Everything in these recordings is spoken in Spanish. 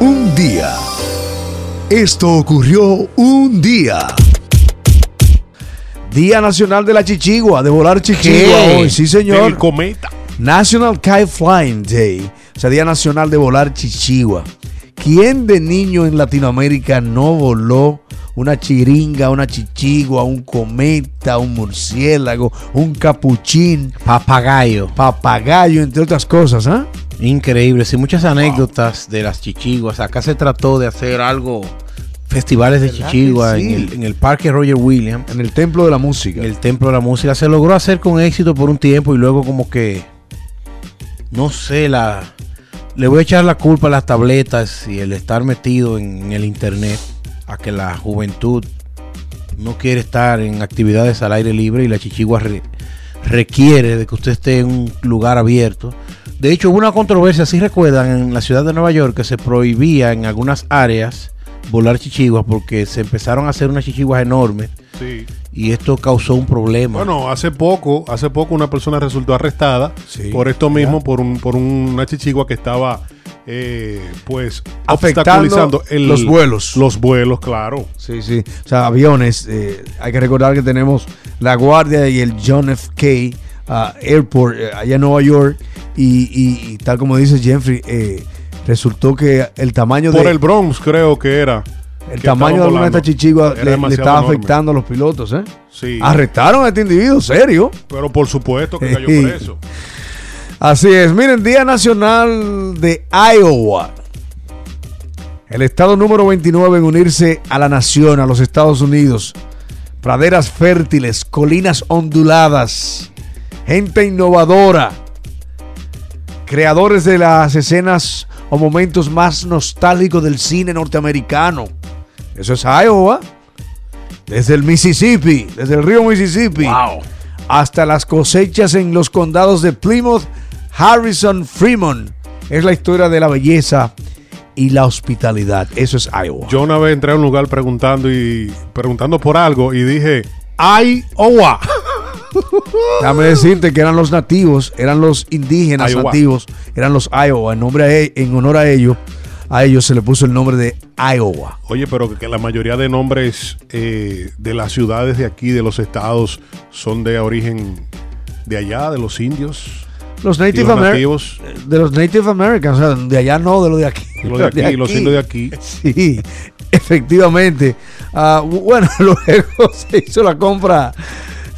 Un día. Esto ocurrió un día. Día Nacional de la Chichigua, de volar chichigua ¿Qué? hoy, sí señor. El cometa. National Kite Flying Day, o sea, Día Nacional de volar chichigua. ¿Quién de niño en Latinoamérica no voló una chiringa, una chichigua, un cometa, un murciélago, un capuchín, Papagayo. papagayo, entre otras cosas? ¿ah? Increíble. Sí, muchas anécdotas de las chichiguas. Acá se trató de hacer algo, festivales de ¿Verdad chichigua sí? en, el, en el Parque Roger Williams, En el Templo de la Música. en el Templo de la Música. Se logró hacer con éxito por un tiempo y luego como que, no sé, la... Le voy a echar la culpa a las tabletas y el estar metido en el internet a que la juventud no quiere estar en actividades al aire libre y la chichigua re- requiere de que usted esté en un lugar abierto. De hecho, hubo una controversia, si recuerdan, en la ciudad de Nueva York que se prohibía en algunas áreas volar chichiguas porque se empezaron a hacer unas chichiguas enormes Sí. y esto causó un problema. Bueno, hace poco, hace poco una persona resultó arrestada Sí, por esto mismo, por un, por una chichigua que estaba, eh, pues, Afectando obstaculizando el- los vuelos. Los vuelos, claro. Sí, sí. O sea, aviones. eh, hay que recordar que tenemos la Guardia y el John F. K. ah, Airport eh, allá en Nueva York. Y, y- y tal como dice Jeffrey, eh, resultó que el tamaño Por de el Bronx, creo que era. el tamaño de alguna de Era le, estaba enorme. afectando a los pilotos. ¿eh? Sí. Arrestaron a este individuo, serio. Pero por supuesto que cayó preso. Así es. Miren, Día Nacional de Iowa. El estado número 29 en unirse a la nación, a los Estados Unidos. Praderas fértiles, colinas onduladas, gente innovadora, creadores de las escenas o momentos más nostálgicos del cine norteamericano. Eso es Iowa. Desde el Mississippi, desde el río Mississippi hasta las cosechas en los condados de Plymouth, Harrison, Fremont. Es la historia de la belleza y la hospitalidad. Eso es Iowa. Yo una vez entré a un lugar preguntando y preguntando por algo y dije, Iowa. Déjame decirte que eran los nativos, eran los indígenas Iowa. nativos, eran los Iowa. En, nombre a e- en honor a ellos, a ellos se le puso el nombre de Iowa. Oye, pero que la mayoría de nombres eh, de las ciudades de aquí, de los estados, son de origen de allá, de los indios. Los Native Americans. De los Native Americans, o sea, de allá no, de los de aquí. y los de aquí, los indios de aquí. Sí, efectivamente. Ah, bu- bueno, luego se hizo la compra,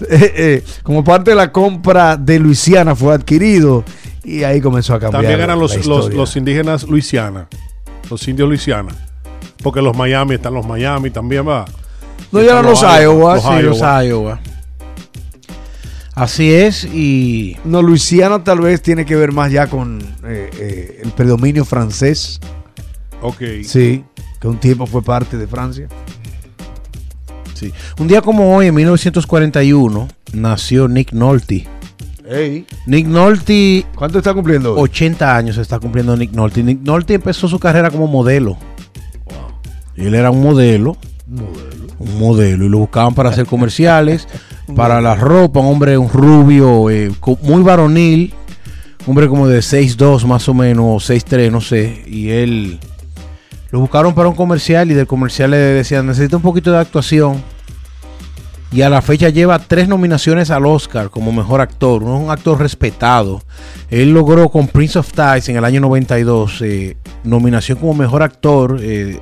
eh, eh, como parte de la compra de Luisiana fue adquirido y ahí comenzó a cambiar. También eran la los, los, historia. los indígenas Luisiana, los indios Luisiana. Porque los Miami están los Miami también, va. No, ya eran los Iowa. los sí, Sí, Iowa. los Iowa. Así es, y No, Luisiana tal vez tiene que ver más ya con eh, eh, el predominio francés. Ok. Sí, que un tiempo fue parte de Francia. Sí. un día como hoy, en 1941, nació Nick Nolte. Nick Nolte, ¿Cuánto está cumpliendo? hoy? 80 años está cumpliendo Nick Nolte. Nick Nolte empezó su carrera como modelo. Él era un modelo, un modelo, y lo buscaban para hacer comerciales, para la ropa, un hombre, un rubio, eh, muy varonil, un hombre como de 6'2 más o menos, o 6'3, no sé, y él lo buscaron para un comercial y del comercial le decían, necesita un poquito de actuación. Y a la fecha lleva tres nominaciones al Oscar como mejor actor. Es un actor respetado. Él logró con Prince of Tides en el año 92 eh, nominación como mejor actor eh,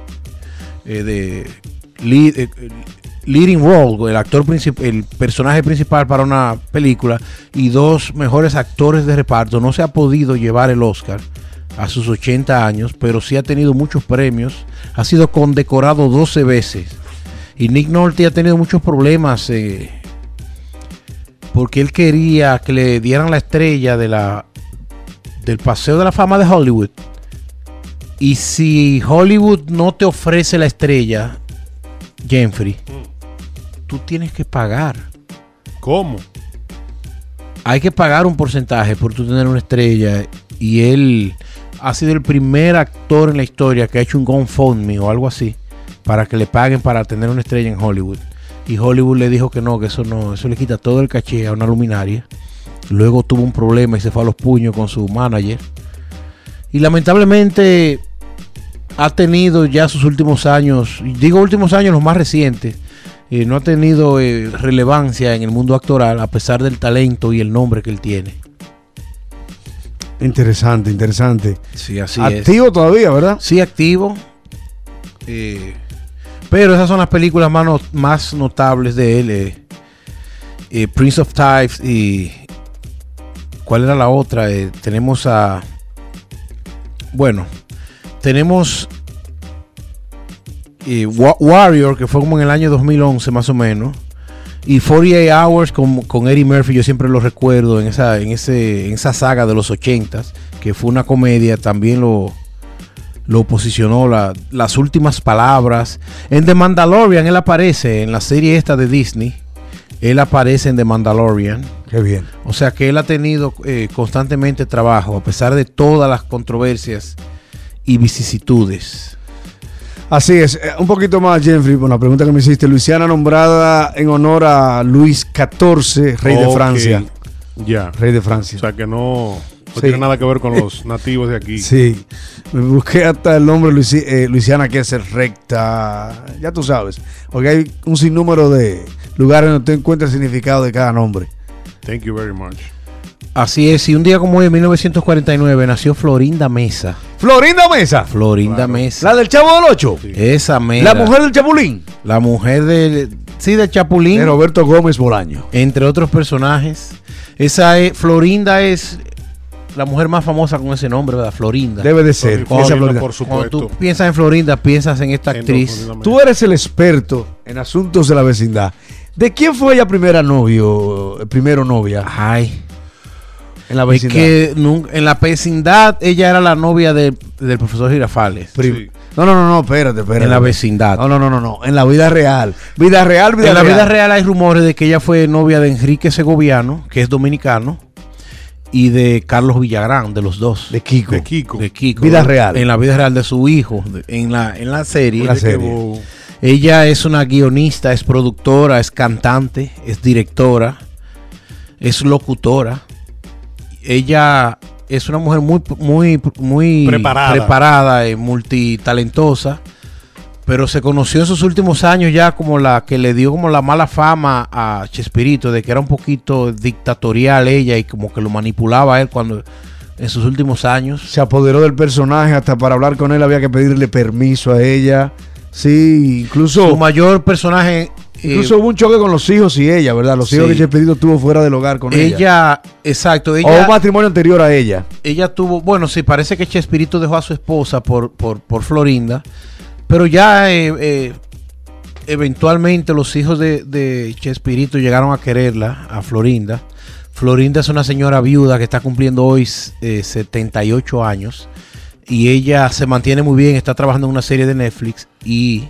eh, de lead- leading role, el actor el personaje principal para una película y dos mejores actores de reparto. No se ha podido llevar el Oscar a sus 80 años, pero sí ha tenido muchos premios. Ha sido condecorado 12 veces. Y Nick Nolte ha tenido muchos problemas eh, porque él quería que le dieran la estrella de la del Paseo de la Fama de Hollywood. Y si Hollywood no te ofrece la estrella, Jeffrey, tú tienes que pagar. ¿Cómo? Hay que pagar un porcentaje por tú tener una estrella. Y él ha sido el primer actor en la historia que ha hecho un GoFundMe o algo así para que le paguen para tener una estrella en Hollywood. Y Hollywood le dijo que no, que eso no, eso le quita todo el caché a una luminaria. Luego tuvo un problema y se fue a los puños con su manager. Y lamentablemente ha tenido ya sus últimos años, digo últimos años, los más recientes, eh, no ha tenido eh, relevancia en el mundo actoral a pesar del talento y el nombre que él tiene. Interesante, interesante. Sí, así activo todavía, ¿verdad? Sí, activo. Eh, pero esas son las películas más, no- más notables de él. eh. Eh, Prince of Types y... ¿Cuál era la otra? Tenemos a... Bueno, tenemos Wa- Warrior, que fue como en el año 2011 más o menos. Y 48 Hours con, con Eddie Murphy, yo siempre lo recuerdo en esa, en ese, en esa saga de los 80s, que fue una comedia, también lo, lo posicionó la- las últimas palabras. En The Mandalorian él aparece, en la serie esta de Disney, él aparece en The Mandalorian. Qué bien. O sea que él ha tenido eh, constantemente trabajo, a pesar de todas las controversias y vicisitudes. Así es. Eh, un poquito más, Jeffrey, por la pregunta que me hiciste. Luisiana nombrada en honor a Luis XIV, rey de Francia. Ya. Rey de Francia. O sea que no, no Sí. tiene nada que ver con los nativos de aquí. Sí, me busqué hasta el nombre Luisi- eh, Luisiana, que es recta, ya tú sabes, porque hay un sinnúmero de lugares donde tú encuentras el significado de cada nombre. Thank you very much. Así es, y un día como hoy, en 1949, nació Florinda Mesa. Florinda Mesa, Florinda Claro. Mesa. la del Chavo del Ocho, Sí. Esa mera. la mujer del Chapulín, La mujer del. Sí, del Chapulín. de Roberto Gómez Bolaño. entre otros personajes. Esa es. Florinda es la mujer más famosa con ese nombre, ¿verdad? Florinda. Debe de ser. Florinda, esa Florinda. por Cuando supuesto. tú piensas en Florinda, piensas en esta En actriz. Tú eres el experto en asuntos de la vecindad. ¿De quién fue ella primera novio, primero novia Ay. En la Es vecindad? que nun- en la vecindad ella era la novia de- del profesor Girafales. Sí. No, no, no, no, espérate, espérate. En la vecindad. No, no, no, no, no, en la vida real. Vida real, vida en la real. vida real hay rumores de que ella fue novia de Enrique Segoviano, que es dominicano, y de Carlos Villagrán, de los dos. De Kiko. De Kiko. de Kiko. Vida real. En la vida real de su hijo. de- en, la, en la serie. En la serie. Ella es una guionista, es productora, es cantante, es directora, es locutora. Ella es una mujer muy, muy, muy Preparada. preparada y multitalentosa. Pero se conoció en sus últimos años ya como la que le dio como la mala fama a Chespirito, de que era un poquito dictatorial ella y como que lo manipulaba a él cuando en sus últimos años. Se apoderó del personaje, hasta para hablar con él había que pedirle permiso a ella. Sí, incluso, Su mayor personaje eh, incluso hubo un choque con los hijos y ella, ¿verdad? Los hijos Sí. que Chespirito tuvo fuera del hogar con ella. ella, exacto, o un matrimonio anterior a ella. ella tuvo, bueno, sí, parece que Chespirito dejó a su esposa por, por, por Florinda, pero ya eh, eh, eventualmente los hijos de, de Chespirito llegaron a quererla, a Florinda. Florinda es una señora viuda que está cumpliendo hoy eh, 78 años y ella se mantiene muy bien, está trabajando en una serie de Netflix y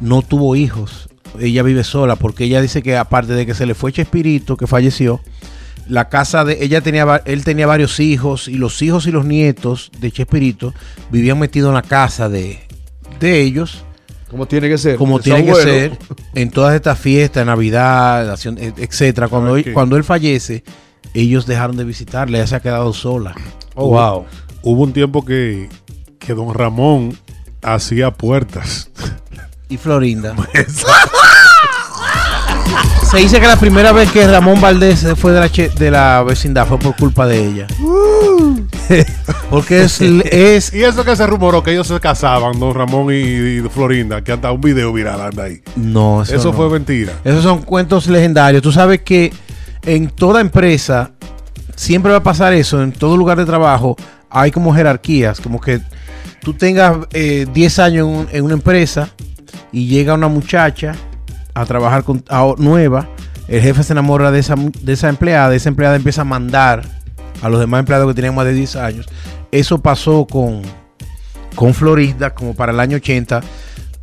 no tuvo hijos. Ella vive sola porque ella dice que aparte de que se le fue Chespirito, que falleció, la casa de ella tenía él tenía varios hijos y los hijos y los nietos de Chespirito vivían metidos en la casa de, de ellos Como tiene que ser. como tiene que ser en todas estas fiestas, Navidad, etcétera. Cuando, él- cuando él fallece, ellos dejaron de visitarle, ella se ha quedado sola. Oh, wow. Hubo un tiempo que, que don Ramón hacía puertas. Y Florinda. Se dice que la primera vez que Ramón Valdés se fue de la, che- de la vecindad fue por culpa de ella. Porque es, es Y eso que se rumoró que ellos se casaban, don Ramón y, y Florinda, que anda un video viral anda ahí. no, eso, Eso, no. fue mentira. Esos son cuentos legendarios. Tú sabes que en toda empresa siempre va a pasar eso. En todo lugar de trabajo hay como jerarquías. Como que tú tengas eh, 10 años en, un- en una empresa y llega una muchacha a trabajar con, nueva. El jefe se enamora de esa, de esa empleada. Esa empleada empieza a mandar a los demás empleados que tenían más de 10 años. Eso pasó con, con Florida como para el año 80.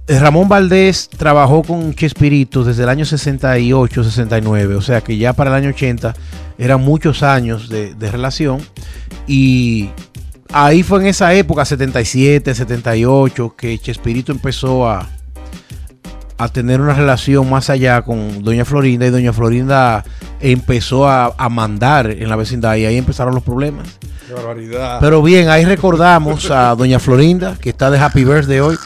Eh, Ramón Valdés trabajó con Chespirito desde el año 68, 69, o sea que ya para el año 80 eran muchos años de, de relación y ahí fue en esa época, 77, 78, que Chespirito empezó a, a tener una relación más allá con Doña Florinda y Doña Florinda empezó a, a mandar en la vecindad y ahí empezaron los problemas. Qué barbaridad. Pero bien, ahí recordamos a Doña Florinda, que está de Happy Birthday hoy,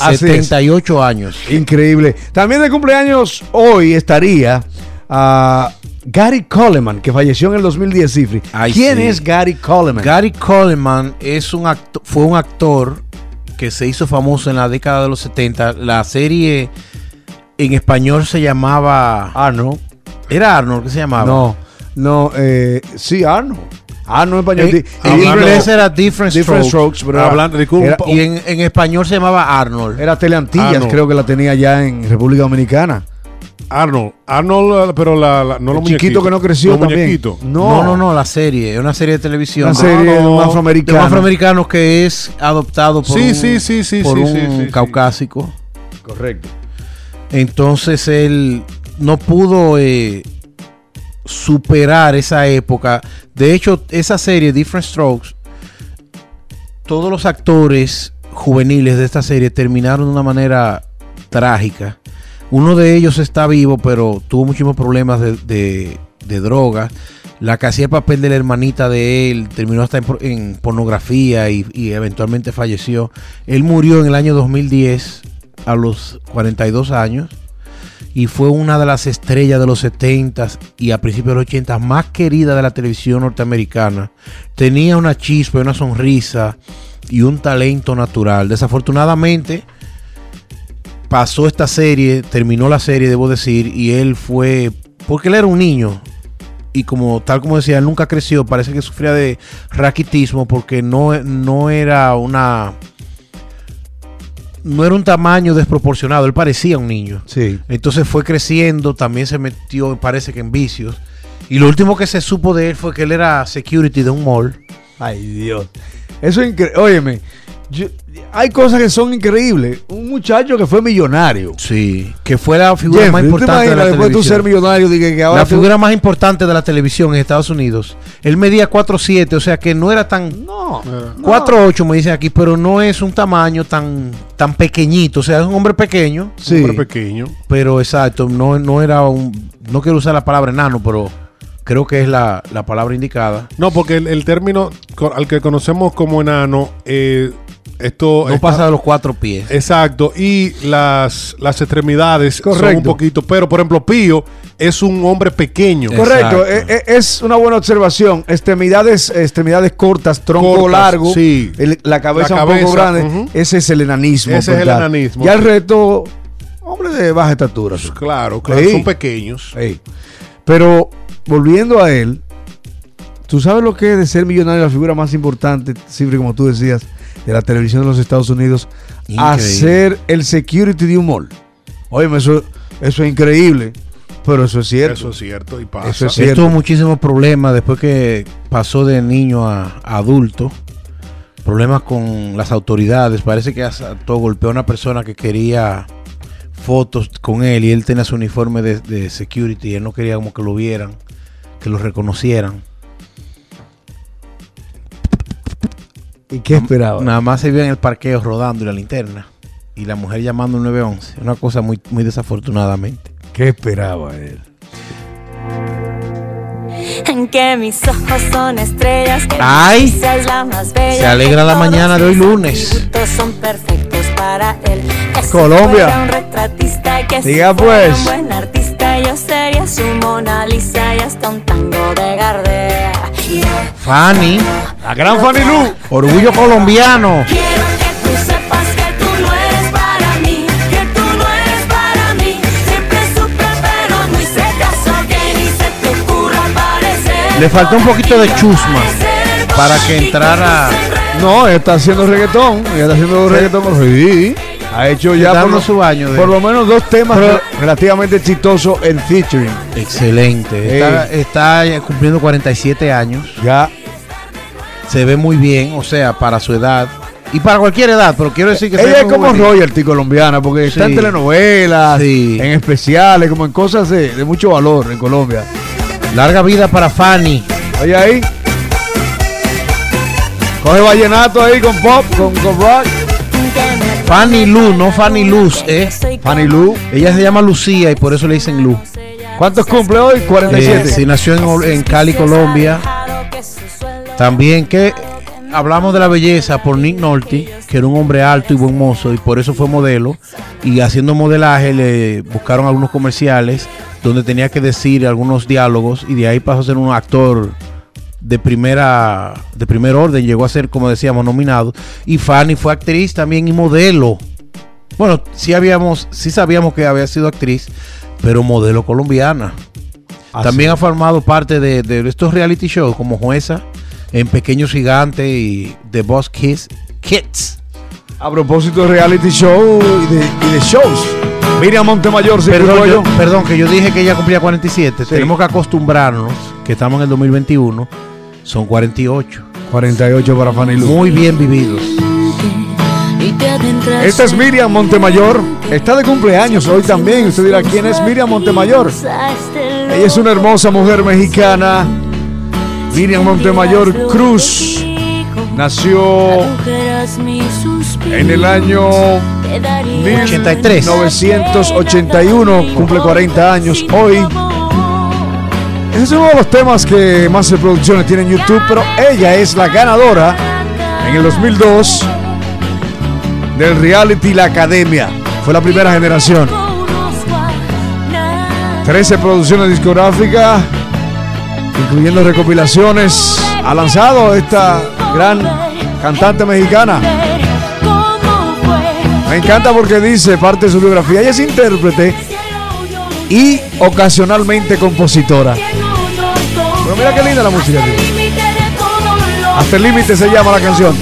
Así es. 78 años. Increíble. También de cumpleaños hoy estaría ah, Gary Coleman, que falleció en el 2010, Cifri. Ay, ¿Quién sí. es Gary Coleman? Gary Coleman es un fue un actor que se hizo famoso en la década de los 70. La serie en español se llamaba... Arnold. ¿Era Arnold que se llamaba? No, no, eh, sí, Arnold. Arnold en español. En, Di- en inglés era Different, Different Strokes. Strokes, pero era- Hablando era, Y en, en español se llamaba Arnold. era Teleantillas, Arnold. creo que la tenía ya en República Dominicana. Arnold. Arnold, pero la, la- no El los chiquito que no creció Los también. muñequitos. No, no, no, la serie. Es una serie de televisión. Una serie de no. un de un afroamericano que es adoptado por Sí, un, sí, sí, sí, por sí, un sí, sí, sí. caucásico. Correcto. Entonces él no pudo eh, superar esa época. De hecho, esa serie, Different Strokes, todos los actores juveniles de esta serie terminaron de una manera trágica. Uno de ellos está vivo, pero tuvo muchísimos problemas de, de, de drogas. La que hacía el papel de la hermanita de él terminó hasta en, por- en pornografía y eventualmente falleció. Él murió en el año 2010 a los 42 años y fue una de las estrellas de los 70 y a principios de los 80 más querida de la televisión norteamericana. Tenía una chispa, una sonrisa y un talento natural. Desafortunadamente pasó esta serie, terminó la serie, debo decir, y él fue, porque él era un niño. Y como tal como decía, él nunca creció, parece que sufría de raquitismo porque no, no era una no era un tamaño desproporcionado, él parecía un niño. Sí. Entonces fue creciendo, también se metió, parece que en vicios. Y lo último que se supo de él fue que él era security de un mall. Ay, Dios. Eso es increíble. Óyeme, yo- hay cosas que son increíbles. Un muchacho que fue millonario. Sí, que fue la figura más ¿tú te importante de imaginas la después de tú ser televisión. millonario, dije que ahora La tú- figura más importante de la televisión en Estados Unidos. Él medía 4'7, o sea que no era tan... No. Era- no. 4'8 me dicen aquí, pero no es un tamaño tan, tan pequeñito. O sea, es un hombre pequeño, Sí. Un hombre pequeño. pero exacto, no, no era un... No quiero usar la palabra enano, pero creo que es la, la palabra indicada. No, porque el, el término al que conocemos como enano, eh, esto No está- pasa de los cuatro pies. Exacto, y las, las extremidades son un poquito, pero por ejemplo, Pío es un hombre pequeño. Correcto, eh, eh, es una buena observación. Extremidades, extremidades cortas, tronco Cortas, largo, sí. el- la cabeza La un poco grande. Ese es el enanismo. Ese es el tal. enanismo, Ya el sí. resto, hombre de baja estatura. sí. Claro, claro, son pequeños. Ey. Pero volviendo a él, ¿tú sabes lo que es de ser millonario la figura más importante, siempre como tú decías, de la televisión de los Estados Unidos? Increíble. Hacer el security de un mall. Oye, eso, eso es increíble, pero eso es cierto. Eso es cierto y pasa. Eso es Él cierto. tuvo muchísimos problemas después que pasó de niño a, a adulto. Problemas con las autoridades. Parece que asaltó, golpeó a una persona que quería fotos con él y él tenía su uniforme de, de security y él no quería como que lo vieran, que lo reconocieran. ¿Y qué esperaba? Nada más se vio en el parqueo rodando y la linterna. Y la mujer llamando al 911. Una cosa muy, muy desafortunadamente. ¿Qué esperaba él? En que mis ojos son estrellas. Que Ay, mi sonrisa es la más bella, se alegra la mañana de hoy lunes. atributos son perfectos para él. Que si Colombia. un retratista, que Diga, pues. un buen artista, yo sería su Mona Lisa y hasta un tango de Gardea. Yeah. Fanny, La gran Fanny Lu. orgullo colombiano. Quiero que tú sepas que tú no eres para mí, que tú no eres para mí. Siempre supe, pero no hice caso que ni se te ocurra parecer. Le faltó un poquito de chusma para que entrara No, está haciendo reggaetón. Ella está haciendo reggaetón. Sí. Ha hecho ya por lo, su baño. de- por lo menos dos temas Pero- relativamente exitosos en featuring. Excelente. Está, está ya cumpliendo 47 años. Ya. Se ve muy bien, o sea, para su edad. Y para cualquier edad, pero quiero decir que se Ella es como royalty colombiana, porque está en telenovelas, Sí. en especiales, como en cosas de, de mucho valor en Colombia. Larga vida para Fanny. Oye ahí. Coge vallenato ahí con pop, con, con rock. Fanny Lu, no Fanny Luz, ¿eh? Fanny Lu. Ella se llama Lucía y por eso le dicen Lu. ¿Cuántos cumple hoy? 47. Eh, sí, nació en, en Cali, Colombia. También que hablamos de la belleza por Nick Nolte, que era un hombre alto y buen mozo y por eso fue modelo. Y haciendo modelaje le buscaron algunos comerciales donde tenía que decir algunos diálogos y de ahí pasó a ser un actor de primera de primer orden, llegó a ser como decíamos nominado y Fanny fue actriz también y modelo. Bueno, sí habíamos sí sabíamos que había sido actriz, pero modelo colombiana. También ha formado parte de, de estos reality shows como jueza en Pequeños Gigantes y The Boss Kids. Kids. A propósito de reality show y de, y de shows. Miriam Montemayor, sí, Perdón, yo- perdón, que yo dije que ella cumplía 47. Tenemos que acostumbrarnos que estamos en el 2021. Son 48. 48 para Fanny Lu. Muy bien vividos. Esta es Miriam Montemayor. Está de cumpleaños hoy también. Usted dirá, ¿quién es Miriam Montemayor? Ella es una hermosa mujer mexicana. Miriam Montemayor Cruz. Nació en el año 83. 1981. Cumple 40 años hoy. Es uno de los temas que más reproducciones tiene en YouTube, pero ella es la ganadora en el 2002 del reality La Academia. Fue la primera generación. 13 producciones discográficas, incluyendo recopilaciones. Ha lanzado esta gran cantante mexicana. Me encanta porque dice parte de su biografía. Ella es intérprete y ocasionalmente compositora. Pero mira qué linda la música. tío. Hasta el límite se llama la canción.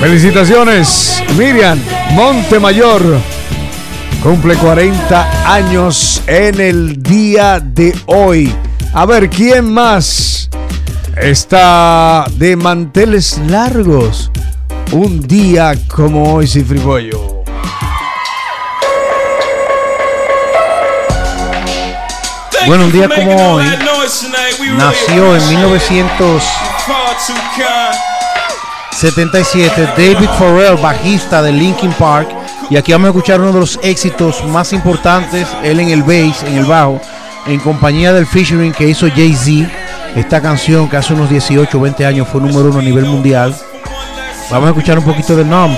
Felicitaciones, Miriam Montemayor. Cumple 40 años en el día de hoy. A ver, ¿quién más está de manteles largos? Un día como hoy, Cifribollo. Bueno, un día como hoy nació en 1977 David Farrell, bajista de Linkin Park. Y aquí vamos a escuchar uno de los éxitos más importantes, él en el bass, en el bajo, en compañía del featuring que hizo Jay-Z. Esta canción que hace unos 18 o 20 años fue número uno a nivel mundial. Vamos a escuchar un poquito de Numb.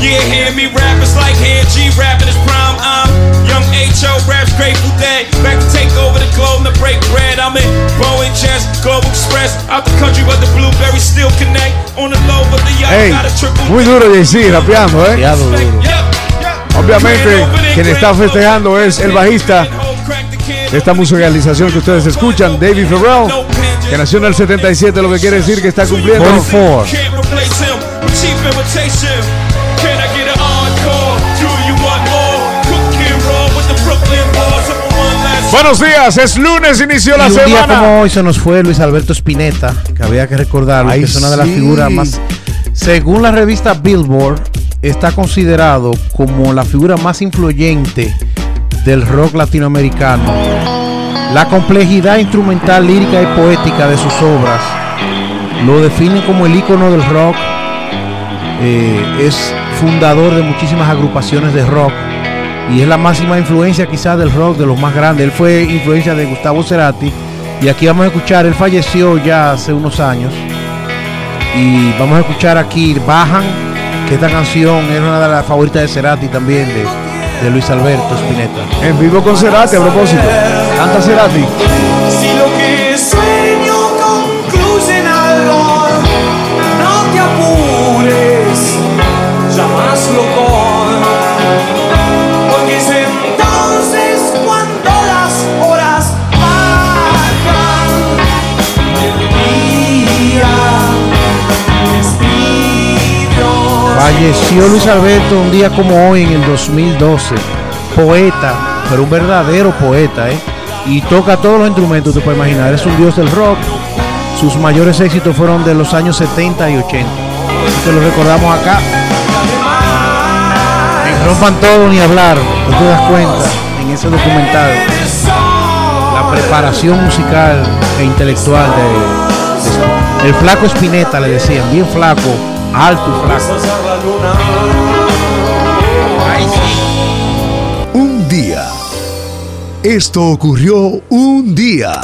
Yeah, hear me rap. It's like. Break bread. I'm in Boeing Chess, Global Express. Out the country, but the blueberries still connect. On the low, but the Hey, got a triple. muy duro Jay-Z rapeando, ¿eh? Obviamente, quien está festejando es el bajista de esta musicalización que ustedes escuchan, David Farrell, que nació en el 77, lo que quiere decir que está cumpliendo 44. Buenos días, es lunes, inició la un día semana. como hoy se nos fue Luis Alberto Spinetta, que había que recordarlo, Ay, que es una de las sí. figuras más. Según la revista Billboard, está considerado como la figura más influyente del rock latinoamericano. La complejidad instrumental, lírica y poética de sus obras lo define como el ícono del rock. Eh, es fundador de muchísimas agrupaciones de rock y es la máxima influencia quizás del rock de los más grandes. Él fue influencia de Gustavo Cerati y aquí vamos a escuchar, él falleció ya hace unos años y vamos a escuchar aquí Bajan, que esta canción es una de las favoritas de Cerati también de, de Luis Alberto Spinetta. En vivo con Cerati, a propósito. Canta Cerati. Falleció Luis Alberto un día como hoy en el 2012. Poeta, pero un verdadero poeta, ¿eh? Y toca todos los instrumentos, te puedes imaginar. Es un dios del rock. Sus mayores éxitos fueron de los años 70 y 80. Así que lo recordamos acá. En rompan todo ni hablar. Tú te das cuenta en ese documental la preparación musical e intelectual de- el flaco Spinetta le decían, bien flaco, alto y flaco. Un día. Esto ocurrió un día.